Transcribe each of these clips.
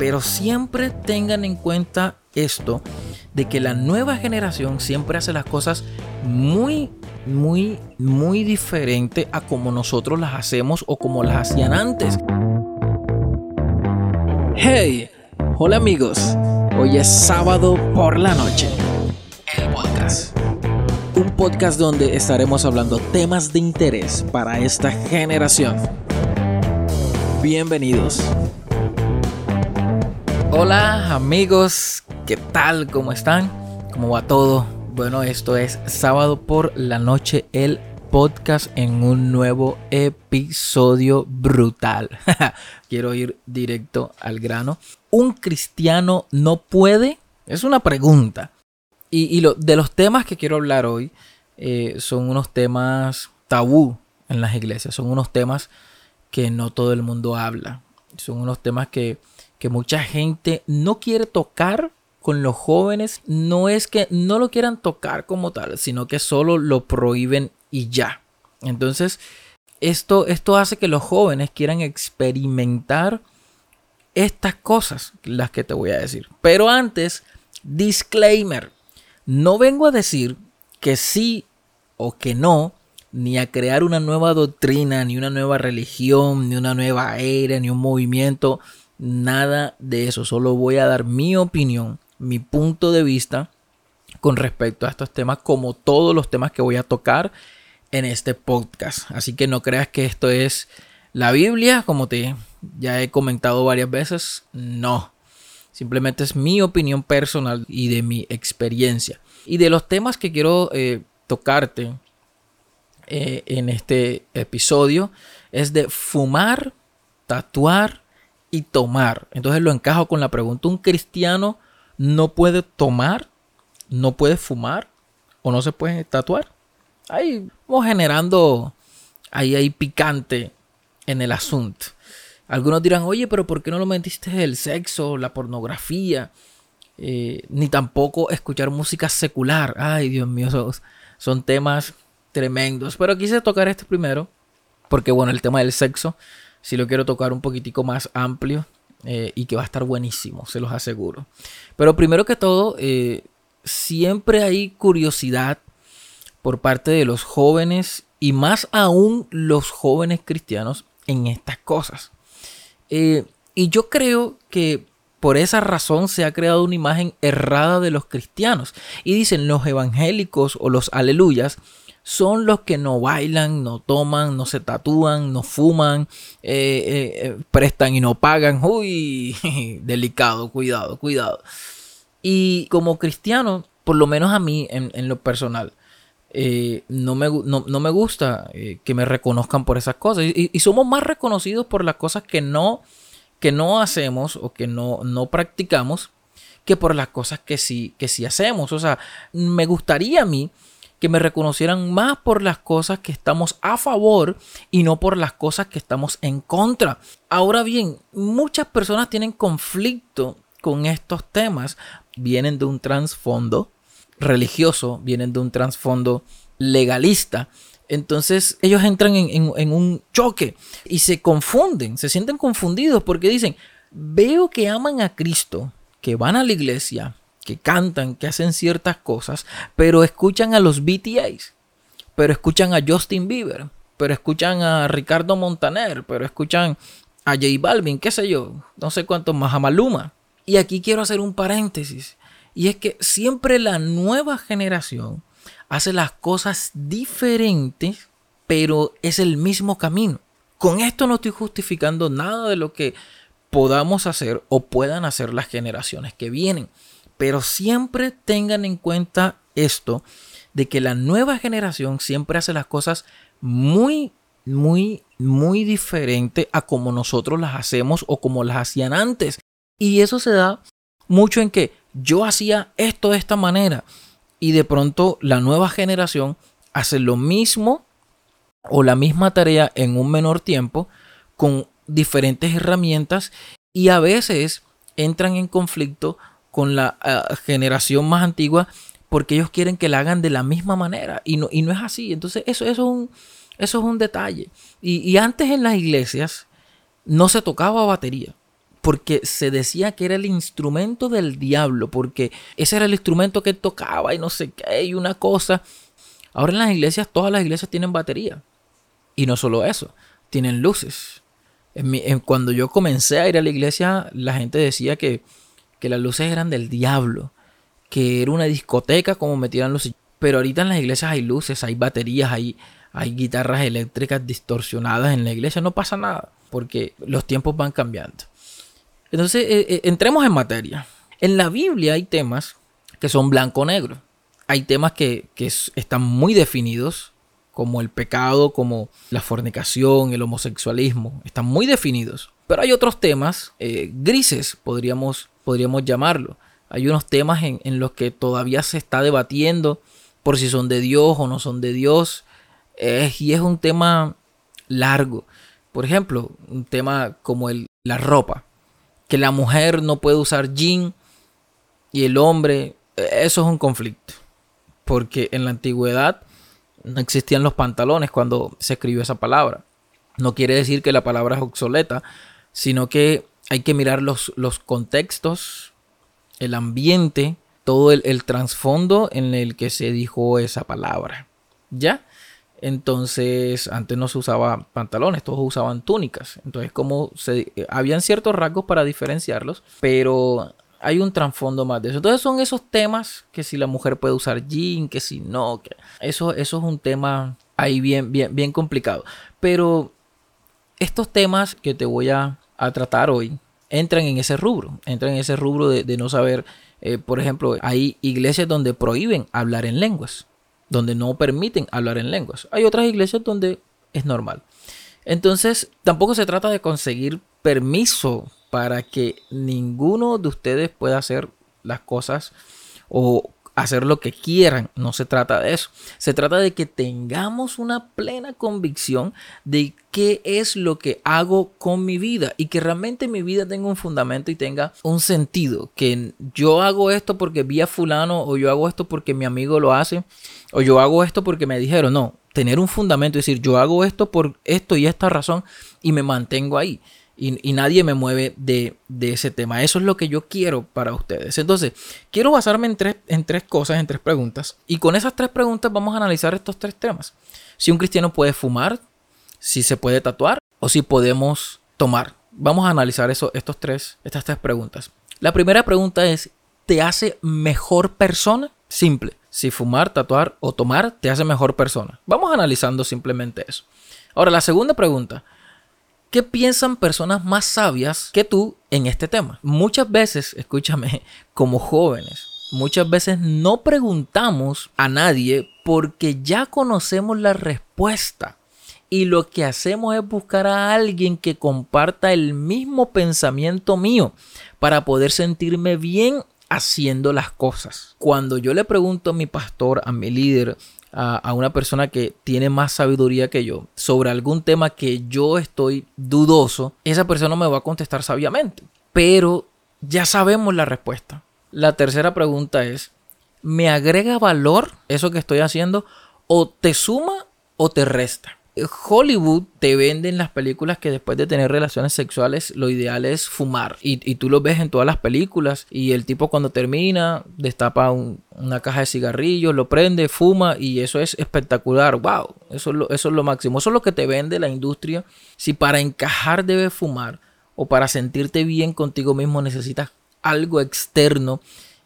Pero siempre tengan en cuenta esto, de que la nueva generación siempre hace las cosas muy, muy, muy diferente a como nosotros las hacemos o como las hacían antes. Hey, hola amigos, hoy es sábado por la noche. El podcast. Un podcast donde estaremos hablando temas de interés para esta generación. Bienvenidos. Hola amigos, ¿qué tal? ¿Cómo están? ¿Cómo va todo? Bueno, esto es sábado por la noche, el podcast en un nuevo episodio brutal. Quiero ir directo al grano. ¿Un cristiano no puede? Es una pregunta. Y, lo, de los temas que quiero hablar hoy eh, son unos temas tabú en las iglesias. Son unos temas que no todo el mundo habla. Son unos temas que que mucha gente no quiere tocar con los jóvenes. No es que no lo quieran tocar como tal, sino que solo lo prohíben y ya. Entonces, esto, esto hace que los jóvenes quieran experimentar estas cosas, las que te voy a decir. Pero antes, disclaimer. No vengo a decir que sí o que no, ni a crear una nueva doctrina, ni una nueva religión, ni una nueva era, ni un movimiento nada de eso. Solo voy a dar mi opinión, mi punto de vista con respecto a estos temas, como todos los temas que voy a tocar en este podcast. Así que no creas que esto es la Biblia, como te ya he comentado varias veces. No. Simplemente es mi opinión personal y de mi experiencia. Y de los temas que quiero eh, tocarte eh, en este episodio es de fumar, tatuar y tomar. Entonces lo encajo con la pregunta, ¿un cristiano no puede tomar, no puede fumar o no se puede tatuar? Ahí vamos generando ahí hay picante en el asunto. Algunos dirán, oye, pero ¿por qué no lo metiste el sexo, la pornografía? Eh, ni tampoco escuchar música secular. Ay, Dios mío, son, son temas tremendos. Pero quise tocar este primero, porque bueno, el tema del sexo si lo quiero tocar un poquitico más amplio eh, y que va a estar buenísimo, se los aseguro. Pero primero que todo, eh, siempre hay curiosidad por parte de los jóvenes y más aún los jóvenes cristianos en estas cosas. Eh, y yo creo que por esa razón se ha creado una imagen errada de los cristianos. Y dicen los evangélicos o los aleluyas son los que no bailan, no toman, no se tatúan, no fuman, eh, eh, eh, prestan y no pagan. Uy, delicado, cuidado, cuidado. Y como cristiano, por lo menos a mí en, lo personal, no, me, no, me, gusta que me reconozcan por esas cosas. Y, somos más reconocidos por las cosas que no, que no hacemos o que no, no practicamos que por las cosas que sí, que sí hacemos. O sea, me gustaría a mí que me reconocieran más por las cosas que estamos a favor y no por las cosas que estamos en contra. Ahora bien, muchas personas tienen conflicto con estos temas. Vienen de un trasfondo religioso, vienen de un trasfondo legalista. Entonces ellos entran en, en, un choque y se confunden, se sienten confundidos porque dicen, veo que aman a Cristo, que van a la iglesia, que cantan, que hacen ciertas cosas, pero escuchan a los BTS, pero escuchan a Justin Bieber, pero escuchan a Ricardo Montaner, pero escuchan a J Balvin, qué sé yo, no sé cuántos más, a Maluma. Y aquí quiero hacer un paréntesis, y es que siempre la nueva generación hace las cosas diferentes, pero es el mismo camino. Con esto no estoy justificando nada de lo que podamos hacer o puedan hacer las generaciones que vienen. Pero siempre tengan en cuenta esto, de que la nueva generación siempre hace las cosas muy, muy, muy diferente a como nosotros las hacemos o como las hacían antes. Y eso se da mucho en que yo hacía esto de esta manera y de pronto la nueva generación hace lo mismo o la misma tarea en un menor tiempo con diferentes herramientas y a veces entran en conflicto con la eh, generación más antigua porque ellos quieren que la hagan de la misma manera y no, y no es así. Entonces eso, eso, es, un, eso es un detalle. Y, antes en las iglesias no se tocaba batería. porque se decía que era el instrumento del diablo, porque ese era el instrumento que tocaba y no sé qué, y una cosa. Ahora en las iglesias, todas las iglesias tienen batería. Y no solo eso, tienen luces. cuando yo comencé a ir a la iglesia, la gente decía que, que las luces eran del diablo, que era una discoteca como metieran luces. Pero ahorita en las iglesias hay luces, hay baterías, hay, hay guitarras eléctricas distorsionadas en la iglesia, no pasa nada, porque los tiempos van cambiando. Entonces, eh, eh, entremos en materia. En la Biblia hay temas que son blanco-negro. Hay temas que, están muy definidos, como el pecado, como la fornicación, el homosexualismo, están muy definidos. Pero hay otros temas eh, grises, podríamos, podríamos llamarlo. Hay unos temas en, los que todavía se está debatiendo por si son de Dios o no son de Dios. y es un tema largo. Por ejemplo, un tema como el, la ropa que la mujer no puede usar jean y el hombre, eso es un conflicto. Porque en la antigüedad no existían los pantalones cuando se escribió esa palabra. No quiere decir que la palabra es obsoleta, sino que hay que mirar los, los contextos, el ambiente, todo el, el trasfondo en el que se dijo esa palabra. ¿Ya? Entonces, antes no se usaba pantalones, todos usaban túnicas. Entonces, como se, eh, habían ciertos rasgos para diferenciarlos, pero hay un trasfondo más de eso. Entonces, son esos temas que si la mujer puede usar jean, que si no, que eso, eso es un tema ahí bien, bien, bien complicado. Pero estos temas que te voy a, tratar hoy entran en ese rubro, entran en ese rubro de, no saber, eh, por ejemplo, hay iglesias donde prohíben hablar en lenguas donde no permiten hablar en lenguas. Hay otras iglesias donde es normal. Entonces, tampoco se trata de conseguir permiso para que ninguno de ustedes pueda hacer las cosas o hacer lo que quieran. No se trata de eso. Se trata de que tengamos una plena convicción de qué es lo que hago con mi vida y que realmente mi vida tenga un fundamento y tenga un sentido. Que yo hago esto porque vi a fulano o yo hago esto porque mi amigo lo hace o yo hago esto porque me dijeron. No, tener un fundamento y decir yo hago esto por esto y esta razón y me mantengo ahí y, nadie me mueve de, ese tema. Eso es lo que yo quiero para ustedes. Entonces, quiero basarme en tres, en tres cosas, en tres preguntas. Y con esas tres preguntas vamos a analizar estos tres temas. Si un cristiano puede fumar, si se puede tatuar o si podemos tomar. Vamos a analizar eso, estos tres, estas tres preguntas. La primera pregunta es, ¿te hace mejor persona? Simple. Si fumar, tatuar o tomar te hace mejor persona. Vamos analizando simplemente eso. Ahora, la segunda pregunta, ¿Qué piensan personas más sabias que tú en este tema? Muchas veces, escúchame, como jóvenes, muchas veces no preguntamos a nadie porque ya conocemos la respuesta. Y lo que hacemos es buscar a alguien que comparta el mismo pensamiento mío para poder sentirme bien haciendo las cosas. Cuando yo le pregunto a mi pastor, a mi líder, a, una persona que tiene más sabiduría que yo sobre algún tema que yo estoy dudoso, esa persona me va a contestar sabiamente. Pero ya sabemos la respuesta. La tercera pregunta es, ¿me agrega valor eso que estoy haciendo o te suma o te resta? Hollywood te venden las películas que después de tener relaciones sexuales lo ideal es fumar. Y, tú lo ves en todas las películas. Y el tipo cuando termina destapa una caja de cigarrillos, lo prende, fuma y eso es espectacular. ¡Wow! Eso es, lo, eso es lo máximo. Eso es lo que te vende la industria. Si para encajar debes fumar o para sentirte bien contigo mismo necesitas algo externo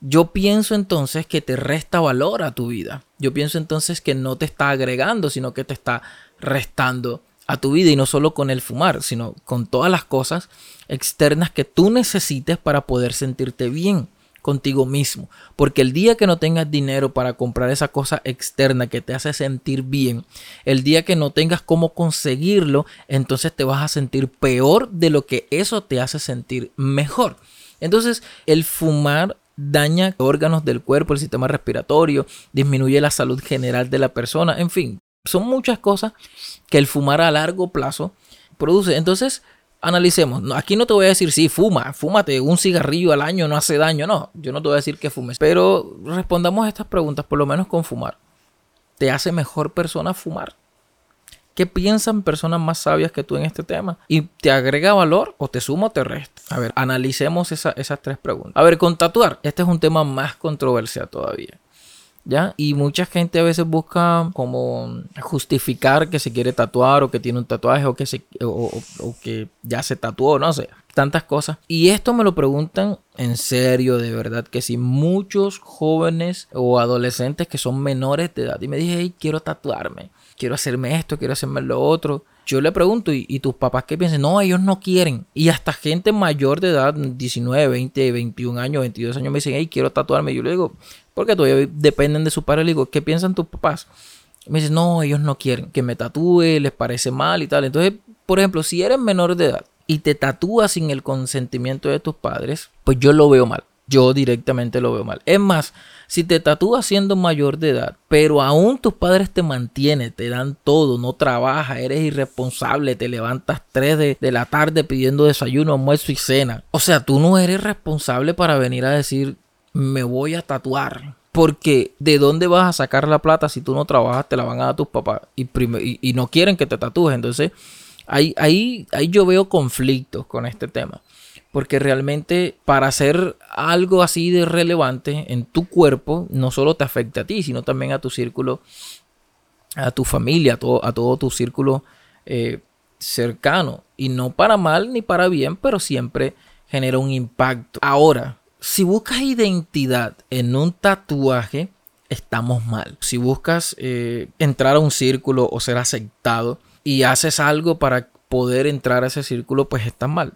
yo pienso entonces que te resta valor a tu vida. Yo pienso entonces que no te está agregando, sino que te está restando a tu vida y no solo con el fumar, sino con todas las cosas externas que tú necesites para poder sentirte bien contigo mismo. Porque el día que no tengas dinero para comprar esa cosa externa que te hace sentir bien, el día que no tengas cómo conseguirlo, entonces te vas a sentir peor de lo que eso te hace sentir mejor. Entonces, el fumar daña órganos del cuerpo, el sistema respiratorio, disminuye la salud general de la persona, en fin, son muchas cosas que el fumar a largo plazo produce. Entonces, analicemos. Aquí no te voy a decir, sí, fuma, fúmate un cigarrillo al año, no hace daño. No, yo no te voy a decir que fumes. Pero respondamos estas preguntas, por lo menos con fumar. ¿Te hace mejor persona fumar? ¿Qué piensan personas más sabias que tú en este tema? ¿Y te agrega valor o te suma o te resta? A ver, analicemos esas tres preguntas. A ver, con tatuar, este es un tema más controversial todavía. ¿Ya? Y mucha gente a veces busca como justificar que se quiere tatuar o que tiene un tatuaje o que, se, o, que ya se tatuó, no sé, tantas cosas. Y esto me lo preguntan en serio, de verdad, que si muchos jóvenes o adolescentes que son menores de edad y me dije, hey, quiero tatuarme, quiero hacerme esto, quiero hacerme lo otro. Yo le pregunto, ¿y, tus papás qué piensan? No, ellos no quieren. Y hasta gente mayor de edad, 19, 20, 21 años, 22 años, me dicen, hey, quiero tatuarme. Yo le digo, porque todavía dependen de su padre. Le digo, ¿qué piensan tus papás? Me dicen, no, ellos no quieren que me tatúe, les parece mal y tal. Entonces, por ejemplo, si eres menor de edad y te tatúas sin el consentimiento de tus padres, pues yo lo veo mal. Yo directamente lo veo mal. Es más, si te tatúas siendo mayor de edad, pero aún tus padres te mantienen, te dan todo, no trabajas, eres irresponsable, te levantas 3 de, de la tarde pidiendo desayuno, almuerzo y cena. O sea, tú no eres responsable para venir a decir, me voy a tatuar. Porque de dónde vas a sacar la plata si tú no trabajas, te la van a dar tus papás y, y, no quieren que te tatúes. Entonces, ahí, ahí, ahí yo veo conflictos con este tema. Porque realmente para hacer algo así de relevante en tu cuerpo, no solo te afecta a ti, sino también a tu círculo, a tu familia, a todo, a todo tu círculo eh, cercano. Y no para mal ni para bien, pero siempre genera un impacto. Ahora, si buscas identidad en un tatuaje, estamos mal. Si buscas eh, entrar a un círculo o ser aceptado y haces algo para poder entrar a ese círculo, pues estás mal.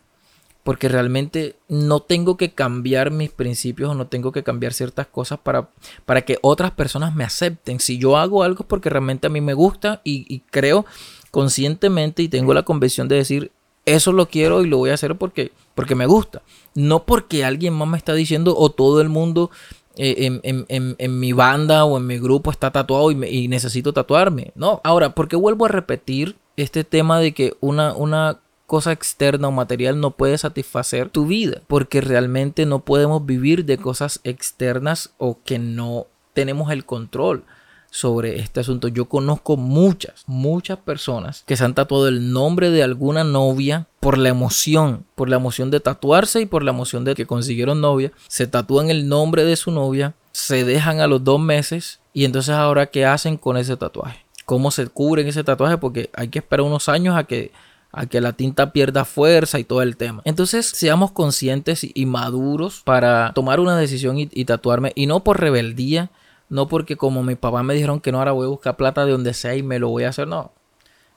Porque realmente no tengo que cambiar mis principios o no tengo que cambiar ciertas cosas para, para que otras personas me acepten. Si yo hago algo es porque realmente a mí me gusta y, creo conscientemente y tengo la convicción de decir, eso lo quiero y lo voy a hacer porque, porque me gusta. No porque alguien más me está diciendo o todo el mundo eh, en, mi banda o en mi grupo está tatuado y, necesito tatuarme. No, ahora, porque vuelvo a repetir este tema de que una, una cosa externa o material no puede satisfacer tu vida, porque realmente no podemos vivir de cosas externas o que no tenemos el control sobre este asunto. Yo conozco muchas, muchas personas que se han tatuado el nombre de alguna novia por la emoción, por la emoción de tatuarse y por la emoción de que consiguieron novia. Se tatúan el nombre de su novia, se dejan a los dos meses y entonces ahora ¿qué hacen con ese tatuaje? ¿Cómo se cubren ese tatuaje? Porque hay que esperar unos años a que a que la tinta pierda fuerza y todo el tema. Entonces, seamos conscientes y maduros para tomar una decisión y, tatuarme. Y no por rebeldía, no porque como mi papá me dijeron que no, ahora voy a buscar plata de donde sea y me lo voy a hacer. No.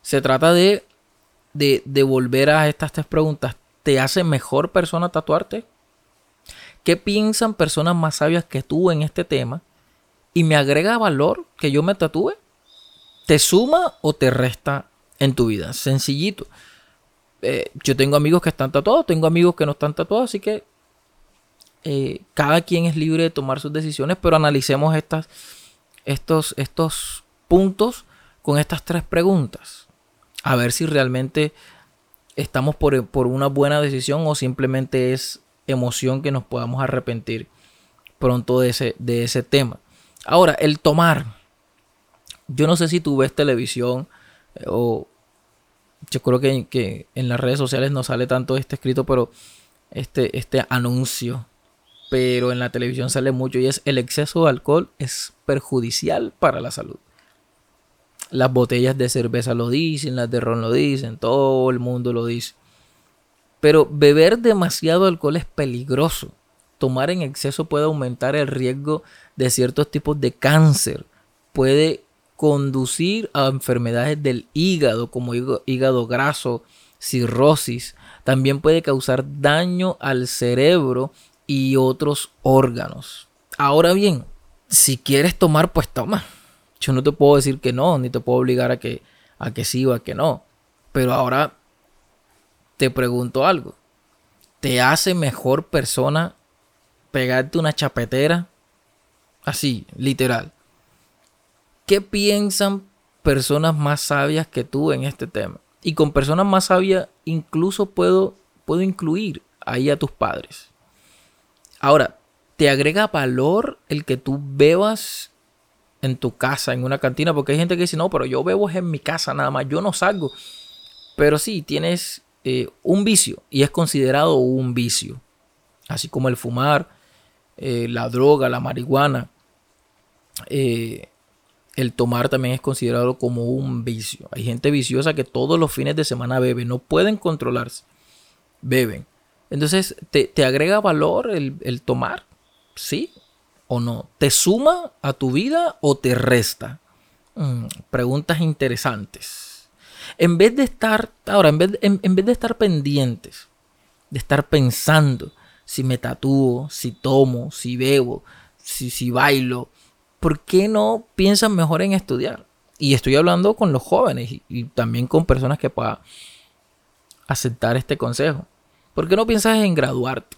Se trata de, de, volver a estas tres preguntas. ¿Te hace mejor persona tatuarte? ¿Qué piensan personas más sabias que tú en este tema? ¿Y me agrega valor que yo me tatúe? ¿Te suma o te resta en tu vida? Sencillito. Eh, yo tengo amigos que están tatuados, tengo amigos que no están tatuados, así que eh, cada quien es libre de tomar sus decisiones, pero analicemos estas, estos, estos puntos con estas tres preguntas. A ver si realmente estamos por, una buena decisión o simplemente es emoción que nos podamos arrepentir pronto de ese, de ese tema. Ahora, el tomar. Yo no sé si tú ves televisión eh, o yo creo que, que, en las redes sociales no sale tanto este escrito, pero este, este anuncio pero en la televisión sale mucho y es el exceso de alcohol es perjudicial para la salud. Las botellas de cerveza lo dicen, las de ron lo dicen, todo el mundo lo dice. Pero beber demasiado alcohol es peligroso. Tomar en exceso puede aumentar el riesgo de ciertos tipos de cáncer. Puede conducir a enfermedades del hígado como hígado graso, cirrosis. También puede causar daño al cerebro y otros órganos. Ahora bien, si quieres tomar, pues toma. Yo no te puedo decir que no, ni te puedo obligar a que, a que sí o a que no. Pero ahora te pregunto algo. ¿Te hace mejor persona pegarte una chapetera? Así, literal. ¿Qué piensan personas más sabias que tú en este tema? Y con personas más sabias incluso puedo, puedo incluir ahí a tus padres. Ahora, ¿te agrega valor el que tú bebas en tu casa, en una cantina, porque hay gente que dice, no, pero yo bebo en mi casa nada más, yo no salgo. Pero sí, tienes eh, un vicio y es considerado un vicio, así como el fumar, eh, la droga, la marihuana, eh, el tomar también es considerado como un vicio. Hay gente viciosa que todos los fines de semana bebe, no pueden controlarse, beben. Entonces, ¿te, agrega valor el, el tomar? ¿Sí o no? ¿Te suma a tu vida o te resta? Mm, preguntas interesantes. En vez de estar, ahora, en vez, en, vez de estar pendientes, de estar pensando si me tatúo, si tomo, si bebo, si, si bailo, ¿por qué no piensan mejor en estudiar? Y estoy hablando con los jóvenes y, y también con personas que puedan aceptar este consejo. ¿Por qué no piensas en graduarte?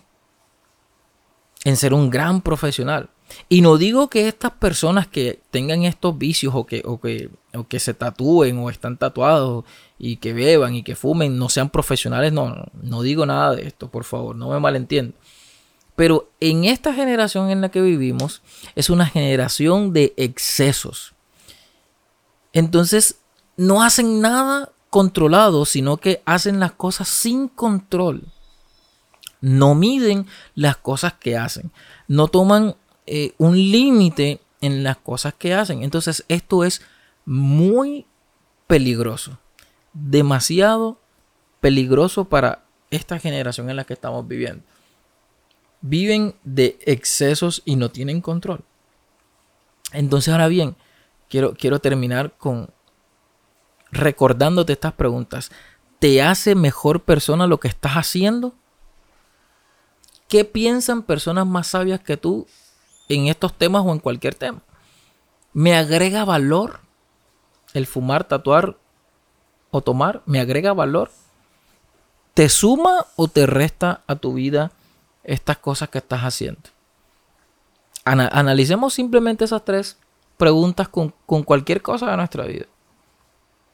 En ser un gran profesional. Y no digo que estas personas que tengan estos vicios o que, o que, o que se tatúen o están tatuados y que beban y que fumen no sean profesionales. No, no, digo nada de esto, por favor, no me malentiendo. Pero en esta generación en la que vivimos es una generación de excesos. Entonces no hacen nada controlado, sino que hacen las cosas sin control. No miden las cosas que hacen. No toman eh, un límite en las cosas que hacen. Entonces esto es muy peligroso. Demasiado peligroso para esta generación en la que estamos viviendo. Viven de excesos y no tienen control. Entonces ahora bien, quiero, quiero terminar con recordándote estas preguntas. ¿Te hace mejor persona lo que estás haciendo? ¿Qué piensan personas más sabias que tú en estos temas o en cualquier tema? ¿Me agrega valor el fumar, tatuar o tomar? ¿Me agrega valor? ¿Te suma o te resta a tu vida estas cosas que estás haciendo? analicemos simplemente esas tres preguntas con, con cualquier cosa de nuestra vida.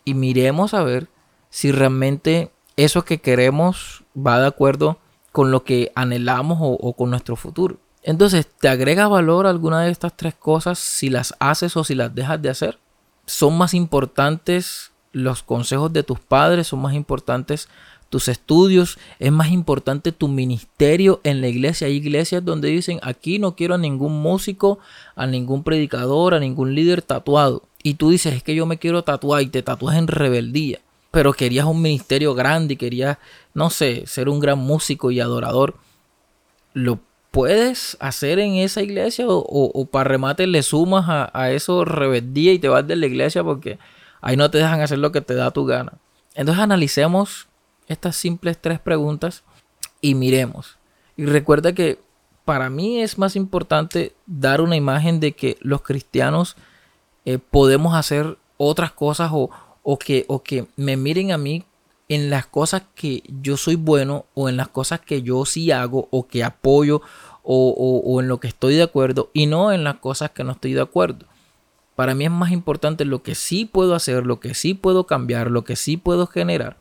Y miremos a ver si realmente eso que queremos va de acuerdo con lo que anhelamos o, con nuestro futuro. Entonces, ¿te agrega valor alguna de estas tres cosas si las haces o si las dejas de hacer? ¿Son más importantes los consejos de tus padres? ¿Son más importantes tus estudios? ¿Es más importante tu ministerio en la iglesia? Hay iglesias donde dicen, aquí no quiero a ningún músico, a ningún predicador, a ningún líder tatuado. Y tú dices, es que yo me quiero tatuar y te tatúas en rebeldía pero querías un ministerio grande y querías, no sé, ser un gran músico y adorador, ¿lo puedes hacer en esa iglesia o, para remate le sumas a, a, eso rebeldía y te vas de la iglesia porque ahí no te dejan hacer lo que te da tu gana? Entonces analicemos estas simples tres preguntas y miremos. Y recuerda que para mí es más importante dar una imagen de que los cristianos eh, podemos hacer otras cosas o, o que, o que me miren a mí en las cosas que yo soy bueno o en las cosas que yo sí hago o que apoyo o, o, en lo que estoy de acuerdo y no en las cosas que no estoy de acuerdo. Para mí es más importante lo que sí puedo hacer, lo que sí puedo cambiar, lo que sí puedo generar,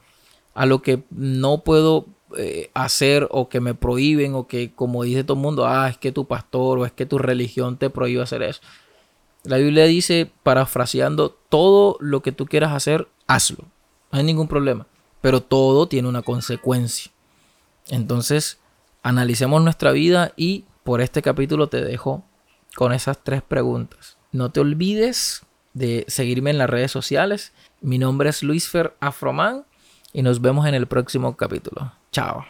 a lo que no puedo eh, hacer o que me prohíben o que como dice todo el mundo, ah, es que tu pastor o es que tu religión te prohíbe hacer eso. La Biblia dice, parafraseando, todo lo que tú quieras hacer, hazlo. No hay ningún problema. Pero todo tiene una consecuencia. Entonces, analicemos nuestra vida y por este capítulo te dejo con esas tres preguntas. No te olvides de seguirme en las redes sociales. Mi nombre es Luis Fer Afroman y nos vemos en el próximo capítulo. Chao.